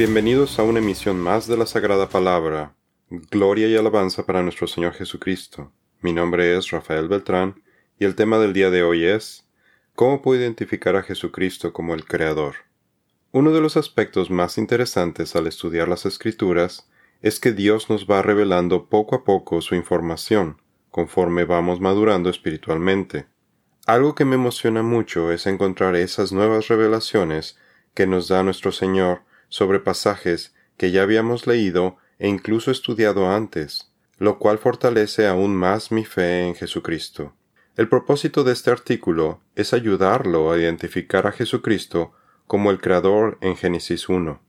Bienvenidos a una emisión más de la Sagrada Palabra. Gloria y alabanza para nuestro Señor Jesucristo. Mi nombre es Rafael Beltrán y el tema del día de hoy es ¿Cómo puedo identificar a Jesucristo como el Creador? Uno de los aspectos más interesantes al estudiar las Escrituras es que Dios nos va revelando poco a poco su información, conforme vamos madurando espiritualmente. Algo que me emociona mucho es encontrar esas nuevas revelaciones que nos da nuestro Señor sobre pasajes que ya habíamos leído e incluso estudiado antes, lo cual fortalece aún más mi fe en Jesucristo. El propósito de este artículo es ayudarlo a identificar a Jesucristo como el Creador en Génesis 1.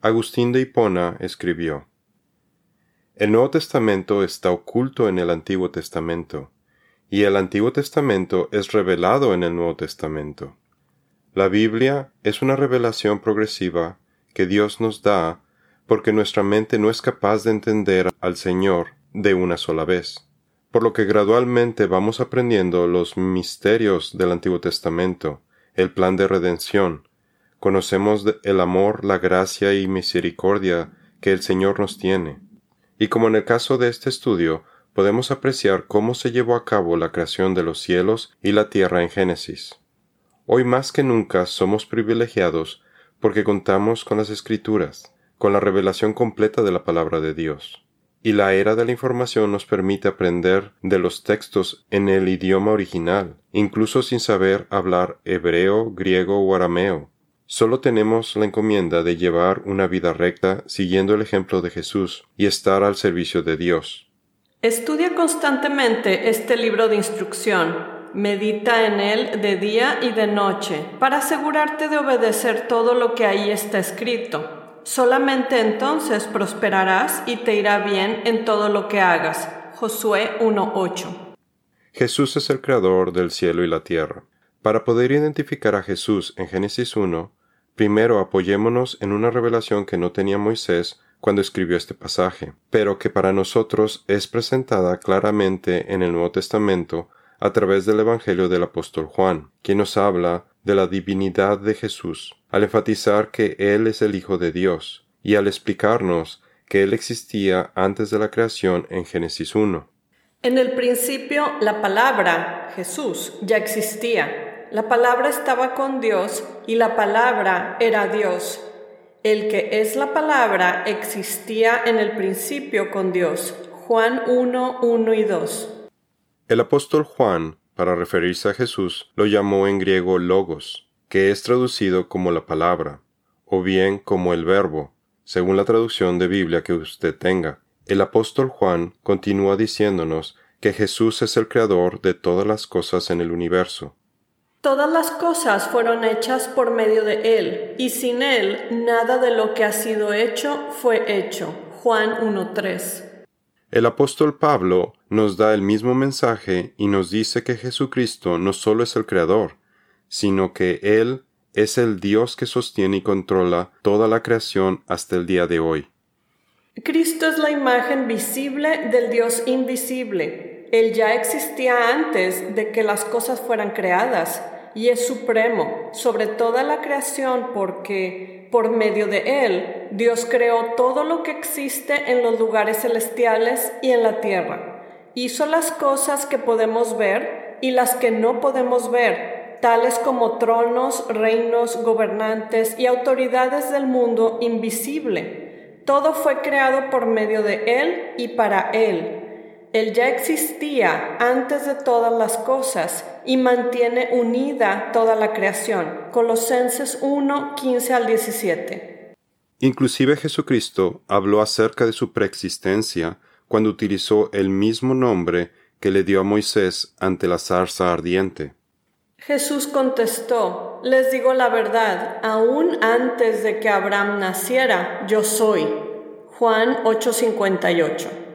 Agustín de Hipona escribió El Nuevo Testamento está oculto en el Antiguo Testamento, y el Antiguo Testamento es revelado en el Nuevo Testamento. La Biblia es una revelación progresiva que Dios nos da porque nuestra mente no es capaz de entender al Señor de una sola vez, por lo que gradualmente vamos aprendiendo los misterios del Antiguo Testamento, el plan de redención, conocemos el amor, la gracia y misericordia que el Señor nos tiene. Y como en el caso de este estudio, podemos apreciar cómo se llevó a cabo la creación de los cielos y la tierra en Génesis. Hoy más que nunca somos privilegiados porque contamos con las escrituras, con la revelación completa de la palabra de Dios. Y la era de la información nos permite aprender de los textos en el idioma original, incluso sin saber hablar hebreo, griego o arameo. Solo tenemos la encomienda de llevar una vida recta siguiendo el ejemplo de Jesús y estar al servicio de Dios. Estudia constantemente este libro de instrucción. Medita en él de día y de noche para asegurarte de obedecer todo lo que ahí está escrito. Solamente entonces prosperarás y te irá bien en todo lo que hagas. Josué 1.8. Jesús es el creador del cielo y la tierra. Para poder identificar a Jesús en Génesis 1, primero apoyémonos en una revelación que no tenía Moisés cuando escribió este pasaje, pero que para nosotros es presentada claramente en el Nuevo Testamento a través del Evangelio del apóstol Juan, quien nos habla de la divinidad de Jesús, al enfatizar que Él es el Hijo de Dios, y al explicarnos que Él existía antes de la creación en Génesis 1. En el principio la palabra, Jesús, ya existía. La palabra estaba con Dios y la palabra era Dios. El que es la palabra existía en el principio con Dios. Juan 1, 1 y 2. El apóstol Juan, para referirse a Jesús, lo llamó en griego logos, que es traducido como la palabra, o bien como el verbo, según la traducción de Biblia que usted tenga. El apóstol Juan continúa diciéndonos que Jesús es el creador de todas las cosas en el universo, Todas las cosas fueron hechas por medio de Él, y sin Él nada de lo que ha sido hecho fue hecho. Juan 1.3. El apóstol Pablo nos da el mismo mensaje y nos dice que Jesucristo no solo es el Creador, sino que Él es el Dios que sostiene y controla toda la creación hasta el día de hoy. Cristo es la imagen visible del Dios invisible. Él ya existía antes de que las cosas fueran creadas y es supremo sobre toda la creación porque por medio de Él Dios creó todo lo que existe en los lugares celestiales y en la tierra. Hizo las cosas que podemos ver y las que no podemos ver, tales como tronos, reinos, gobernantes y autoridades del mundo invisible. Todo fue creado por medio de Él y para Él él ya existía antes de todas las cosas y mantiene unida toda la creación. Colosenses 1, 15 al 17. Inclusive Jesucristo habló acerca de su preexistencia cuando utilizó el mismo nombre que le dio a Moisés ante la zarza ardiente. Jesús contestó, les digo la verdad, aún antes de que Abraham naciera, yo soy. Juan 8:58.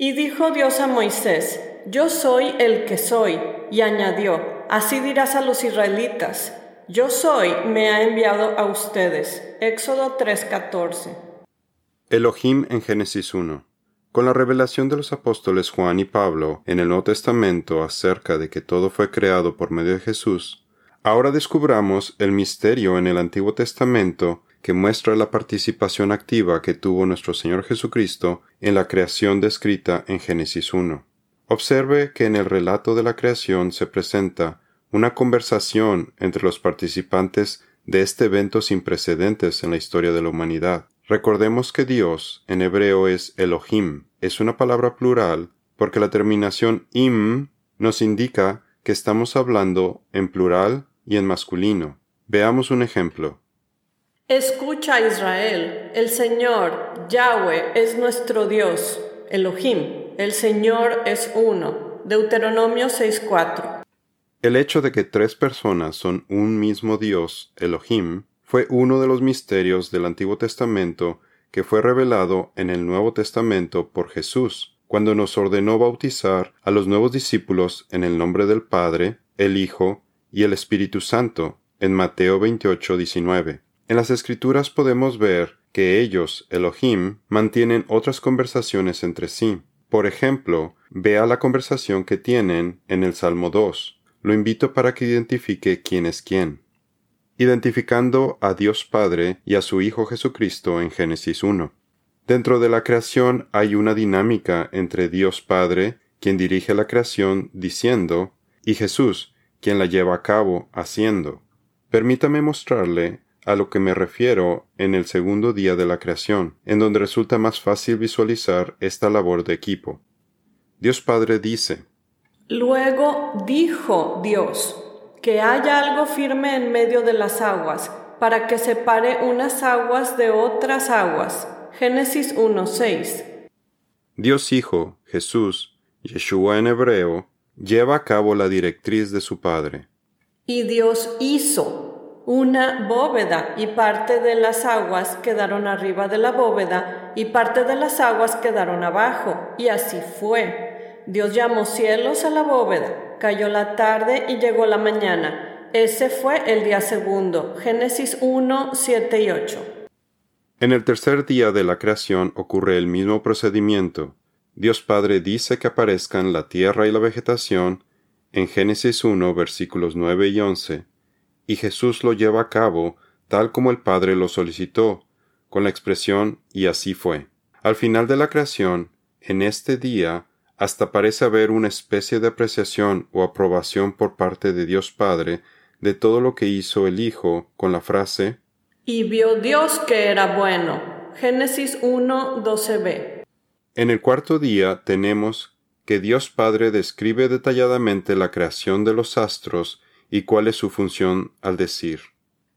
Y dijo Dios a Moisés, Yo soy el que soy, y añadió, Así dirás a los israelitas, Yo soy, me ha enviado a ustedes. Éxodo 3:14. Elohim en Génesis 1. Con la revelación de los apóstoles Juan y Pablo en el Nuevo Testamento acerca de que todo fue creado por medio de Jesús, ahora descubramos el misterio en el Antiguo Testamento que muestra la participación activa que tuvo nuestro Señor Jesucristo en la creación descrita en Génesis 1. Observe que en el relato de la creación se presenta una conversación entre los participantes de este evento sin precedentes en la historia de la humanidad. Recordemos que Dios en hebreo es Elohim, es una palabra plural porque la terminación im nos indica que estamos hablando en plural y en masculino. Veamos un ejemplo. Escucha Israel, el Señor, Yahweh, es nuestro Dios, Elohim, el Señor es uno. Deuteronomio 6.4. El hecho de que tres personas son un mismo Dios, Elohim, fue uno de los misterios del Antiguo Testamento que fue revelado en el Nuevo Testamento por Jesús, cuando nos ordenó bautizar a los nuevos discípulos en el nombre del Padre, el Hijo y el Espíritu Santo, en Mateo 28, 19. En las Escrituras podemos ver que ellos, Elohim, mantienen otras conversaciones entre sí. Por ejemplo, vea la conversación que tienen en el Salmo 2. Lo invito para que identifique quién es quién. Identificando a Dios Padre y a su Hijo Jesucristo en Génesis 1. Dentro de la creación hay una dinámica entre Dios Padre, quien dirige la creación diciendo, y Jesús, quien la lleva a cabo haciendo. Permítame mostrarle a lo que me refiero en el segundo día de la creación, en donde resulta más fácil visualizar esta labor de equipo. Dios Padre dice, Luego dijo Dios, que haya algo firme en medio de las aguas, para que separe unas aguas de otras aguas. Génesis 1.6. Dios Hijo, Jesús, Yeshua en hebreo, lleva a cabo la directriz de su Padre. Y Dios hizo una bóveda y parte de las aguas quedaron arriba de la bóveda y parte de las aguas quedaron abajo. Y así fue. Dios llamó cielos a la bóveda. Cayó la tarde y llegó la mañana. Ese fue el día segundo. Génesis 1, 7 y 8. En el tercer día de la creación ocurre el mismo procedimiento. Dios Padre dice que aparezcan la tierra y la vegetación en Génesis 1 versículos 9 y 11 y Jesús lo lleva a cabo tal como el Padre lo solicitó, con la expresión y así fue. Al final de la creación, en este día, hasta parece haber una especie de apreciación o aprobación por parte de Dios Padre de todo lo que hizo el Hijo con la frase Y vio Dios que era bueno. Génesis 1, 12b. En el cuarto día tenemos que Dios Padre describe detalladamente la creación de los astros y cuál es su función al decir.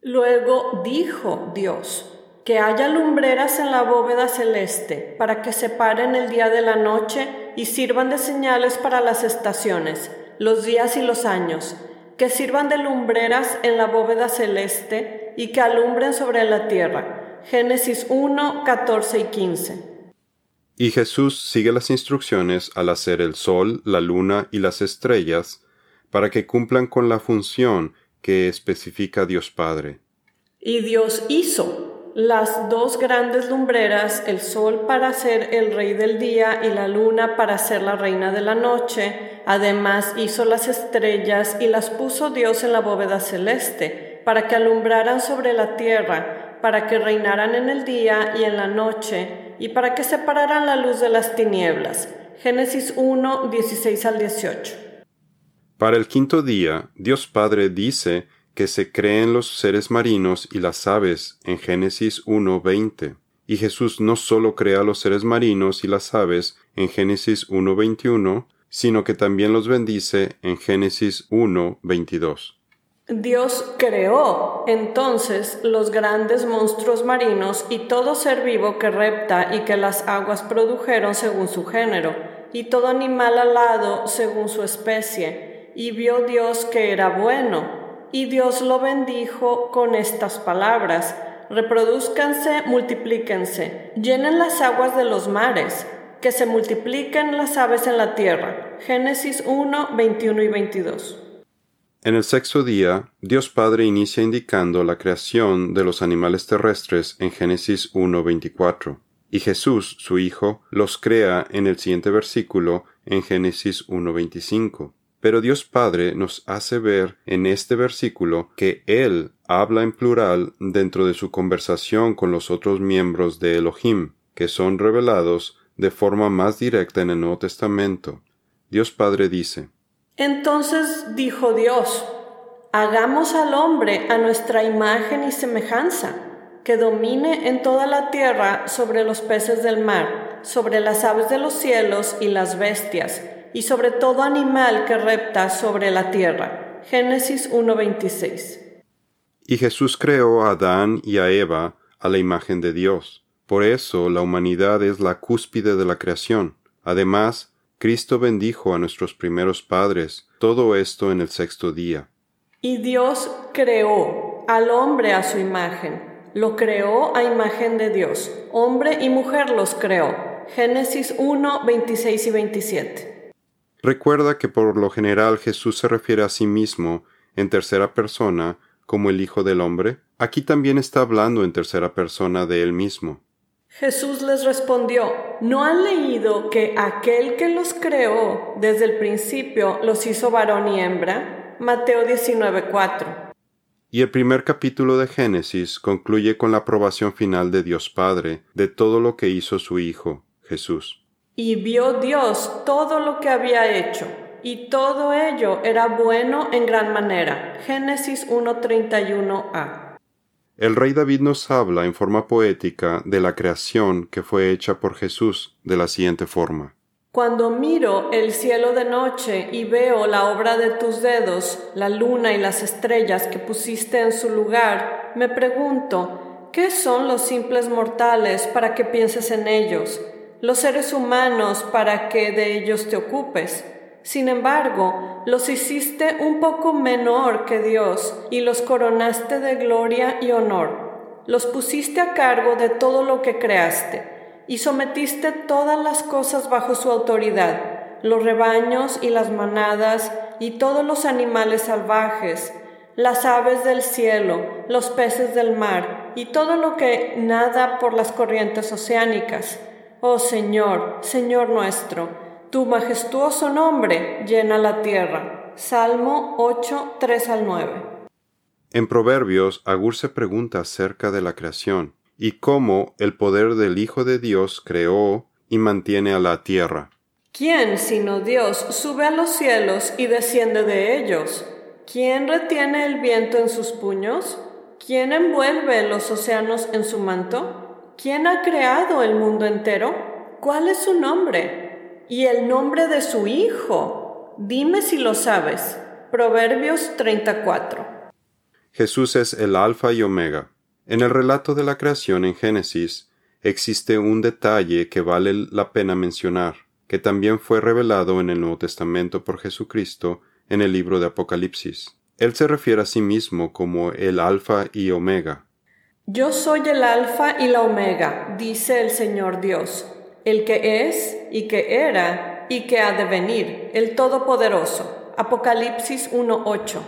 Luego dijo Dios, que haya lumbreras en la bóveda celeste, para que separen el día de la noche y sirvan de señales para las estaciones, los días y los años, que sirvan de lumbreras en la bóveda celeste y que alumbren sobre la tierra. Génesis 1, 14 y 15. Y Jesús sigue las instrucciones al hacer el sol, la luna y las estrellas, para que cumplan con la función que especifica Dios Padre. Y Dios hizo las dos grandes lumbreras, el sol para ser el rey del día y la luna para ser la reina de la noche. Además hizo las estrellas y las puso Dios en la bóveda celeste, para que alumbraran sobre la tierra, para que reinaran en el día y en la noche, y para que separaran la luz de las tinieblas. Génesis 1, 16 al 18. Para el quinto día, Dios Padre dice que se creen los seres marinos y las aves en Génesis 1.20. Y Jesús no solo crea los seres marinos y las aves en Génesis 1.21, sino que también los bendice en Génesis 1.22. Dios creó entonces los grandes monstruos marinos y todo ser vivo que repta y que las aguas produjeron según su género, y todo animal alado según su especie, y vio Dios que era bueno, y Dios lo bendijo con estas palabras, reproduzcanse, multiplíquense, llenen las aguas de los mares, que se multipliquen las aves en la tierra. Génesis 1, 21 y 22. En el sexto día, Dios Padre inicia indicando la creación de los animales terrestres en Génesis 1, 24, y Jesús, su Hijo, los crea en el siguiente versículo en Génesis 1, 25. Pero Dios Padre nos hace ver en este versículo que Él habla en plural dentro de su conversación con los otros miembros de Elohim, que son revelados de forma más directa en el Nuevo Testamento. Dios Padre dice, Entonces dijo Dios, hagamos al hombre a nuestra imagen y semejanza, que domine en toda la tierra sobre los peces del mar, sobre las aves de los cielos y las bestias, y sobre todo animal que repta sobre la tierra. Génesis 1.26. Y Jesús creó a Adán y a Eva a la imagen de Dios. Por eso la humanidad es la cúspide de la creación. Además, Cristo bendijo a nuestros primeros padres, todo esto en el sexto día. Y Dios creó al hombre a su imagen. Lo creó a imagen de Dios. Hombre y mujer los creó. Génesis 1, 26 y 27. Recuerda que por lo general Jesús se refiere a sí mismo en tercera persona como el Hijo del Hombre. Aquí también está hablando en tercera persona de él mismo. Jesús les respondió, ¿no han leído que aquel que los creó desde el principio los hizo varón y hembra? Mateo 19:4. Y el primer capítulo de Génesis concluye con la aprobación final de Dios Padre de todo lo que hizo su Hijo, Jesús. Y vio Dios todo lo que había hecho, y todo ello era bueno en gran manera. Génesis 1.31a. El rey David nos habla en forma poética de la creación que fue hecha por Jesús de la siguiente forma. Cuando miro el cielo de noche y veo la obra de tus dedos, la luna y las estrellas que pusiste en su lugar, me pregunto, ¿qué son los simples mortales para que pienses en ellos? Los seres humanos para que de ellos te ocupes. Sin embargo, los hiciste un poco menor que Dios y los coronaste de gloria y honor. Los pusiste a cargo de todo lo que creaste y sometiste todas las cosas bajo su autoridad, los rebaños y las manadas y todos los animales salvajes, las aves del cielo, los peces del mar y todo lo que nada por las corrientes oceánicas. Oh Señor, Señor nuestro, tu majestuoso nombre llena la tierra. Salmo 8, 3 al 9. En Proverbios, Agur se pregunta acerca de la creación y cómo el poder del Hijo de Dios creó y mantiene a la tierra. ¿Quién sino Dios sube a los cielos y desciende de ellos? ¿Quién retiene el viento en sus puños? ¿Quién envuelve los océanos en su manto? ¿Quién ha creado el mundo entero? ¿Cuál es su nombre? y el nombre de su hijo. Dime si lo sabes. Proverbios 34. Jesús es el Alfa y Omega. En el relato de la creación en Génesis existe un detalle que vale la pena mencionar, que también fue revelado en el Nuevo Testamento por Jesucristo en el libro de Apocalipsis. Él se refiere a sí mismo como el Alfa y Omega. Yo soy el Alfa y la Omega, dice el Señor Dios el que es y que era y que ha de venir, el Todopoderoso. Apocalipsis 1.8.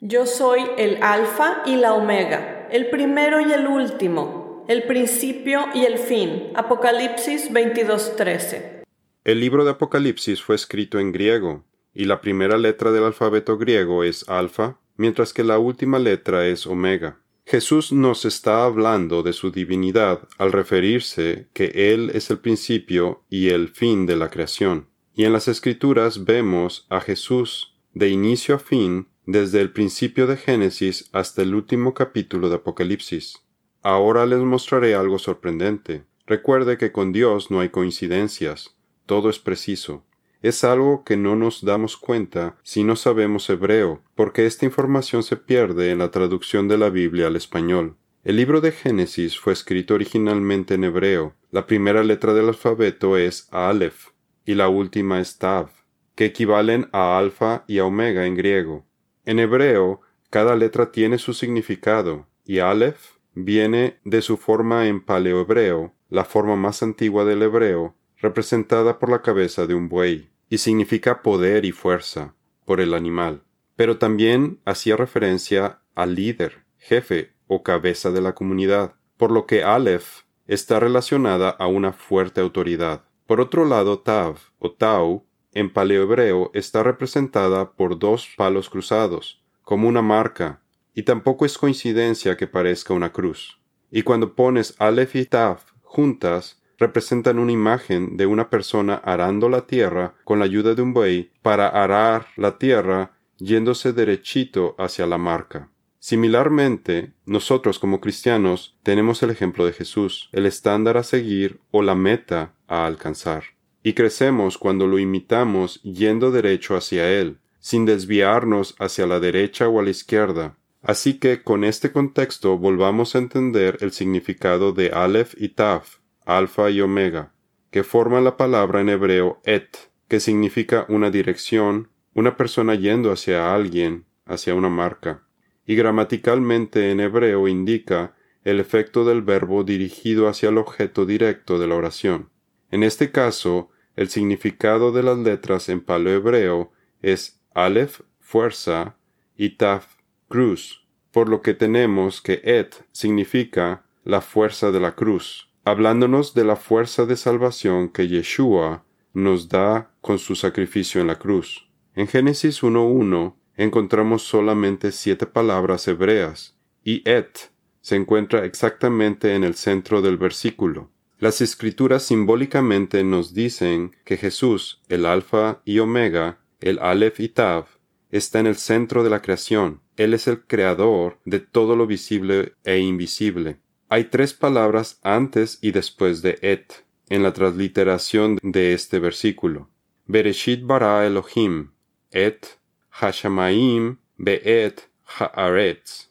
Yo soy el Alfa y la Omega, el primero y el último, el principio y el fin. Apocalipsis 22.13. El libro de Apocalipsis fue escrito en griego, y la primera letra del alfabeto griego es alfa, mientras que la última letra es omega. Jesús nos está hablando de su divinidad al referirse que Él es el principio y el fin de la creación. Y en las Escrituras vemos a Jesús de inicio a fin desde el principio de Génesis hasta el último capítulo de Apocalipsis. Ahora les mostraré algo sorprendente. Recuerde que con Dios no hay coincidencias, todo es preciso es algo que no nos damos cuenta si no sabemos hebreo, porque esta información se pierde en la traducción de la Biblia al español. El libro de Génesis fue escrito originalmente en hebreo. La primera letra del alfabeto es Aleph y la última es Tav, que equivalen a alfa y a omega en griego. En hebreo, cada letra tiene su significado, y Aleph viene de su forma en paleohebreo, la forma más antigua del hebreo, representada por la cabeza de un buey y significa poder y fuerza por el animal, pero también hacía referencia al líder, jefe o cabeza de la comunidad, por lo que Aleph está relacionada a una fuerte autoridad. Por otro lado, Tav o Tau en paleohebreo está representada por dos palos cruzados, como una marca, y tampoco es coincidencia que parezca una cruz. Y cuando pones Aleph y Taf juntas, representan una imagen de una persona arando la tierra con la ayuda de un buey para arar la tierra yéndose derechito hacia la marca. Similarmente, nosotros como cristianos tenemos el ejemplo de Jesús, el estándar a seguir o la meta a alcanzar. Y crecemos cuando lo imitamos yendo derecho hacia Él, sin desviarnos hacia la derecha o a la izquierda. Así que con este contexto volvamos a entender el significado de Aleph y Taf, alfa y omega, que forman la palabra en hebreo et, que significa una dirección, una persona yendo hacia alguien, hacia una marca, y gramaticalmente en hebreo indica el efecto del verbo dirigido hacia el objeto directo de la oración. En este caso, el significado de las letras en paleohebreo es Aleph, fuerza, y Taf, cruz, por lo que tenemos que Et significa la fuerza de la cruz, hablándonos de la fuerza de salvación que Yeshua nos da con su sacrificio en la cruz. En Génesis 1.1 encontramos solamente siete palabras hebreas, y et se encuentra exactamente en el centro del versículo. Las escrituras simbólicamente nos dicen que Jesús, el alfa y omega, el aleph y tav, está en el centro de la creación. Él es el creador de todo lo visible e invisible. Hay tres palabras antes y después de et en la transliteración de este versículo. Bereshit bara Elohim, et Hashamaim be'et haaretz.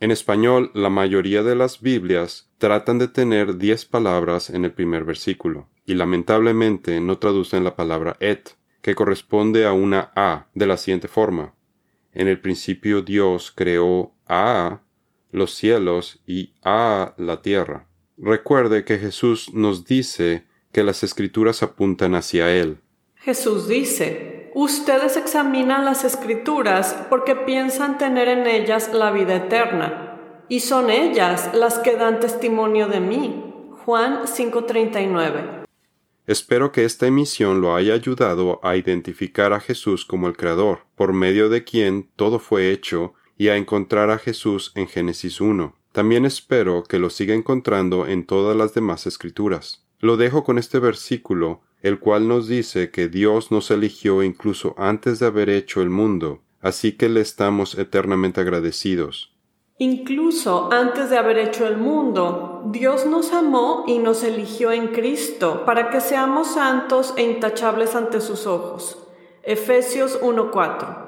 En español, la mayoría de las Biblias tratan de tener diez palabras en el primer versículo, y lamentablemente no traducen la palabra et, que corresponde a una A, de la siguiente forma. En el principio Dios creó a los cielos y a la tierra. Recuerde que Jesús nos dice que las escrituras apuntan hacia Él. Jesús dice, ustedes examinan las escrituras porque piensan tener en ellas la vida eterna, y son ellas las que dan testimonio de mí. Juan 5:39 Espero que esta emisión lo haya ayudado a identificar a Jesús como el Creador, por medio de quien todo fue hecho, y a encontrar a Jesús en Génesis 1. También espero que lo siga encontrando en todas las demás escrituras. Lo dejo con este versículo, el cual nos dice que Dios nos eligió incluso antes de haber hecho el mundo, así que le estamos eternamente agradecidos. Incluso antes de haber hecho el mundo, Dios nos amó y nos eligió en Cristo para que seamos santos e intachables ante sus ojos. Efesios 1:4.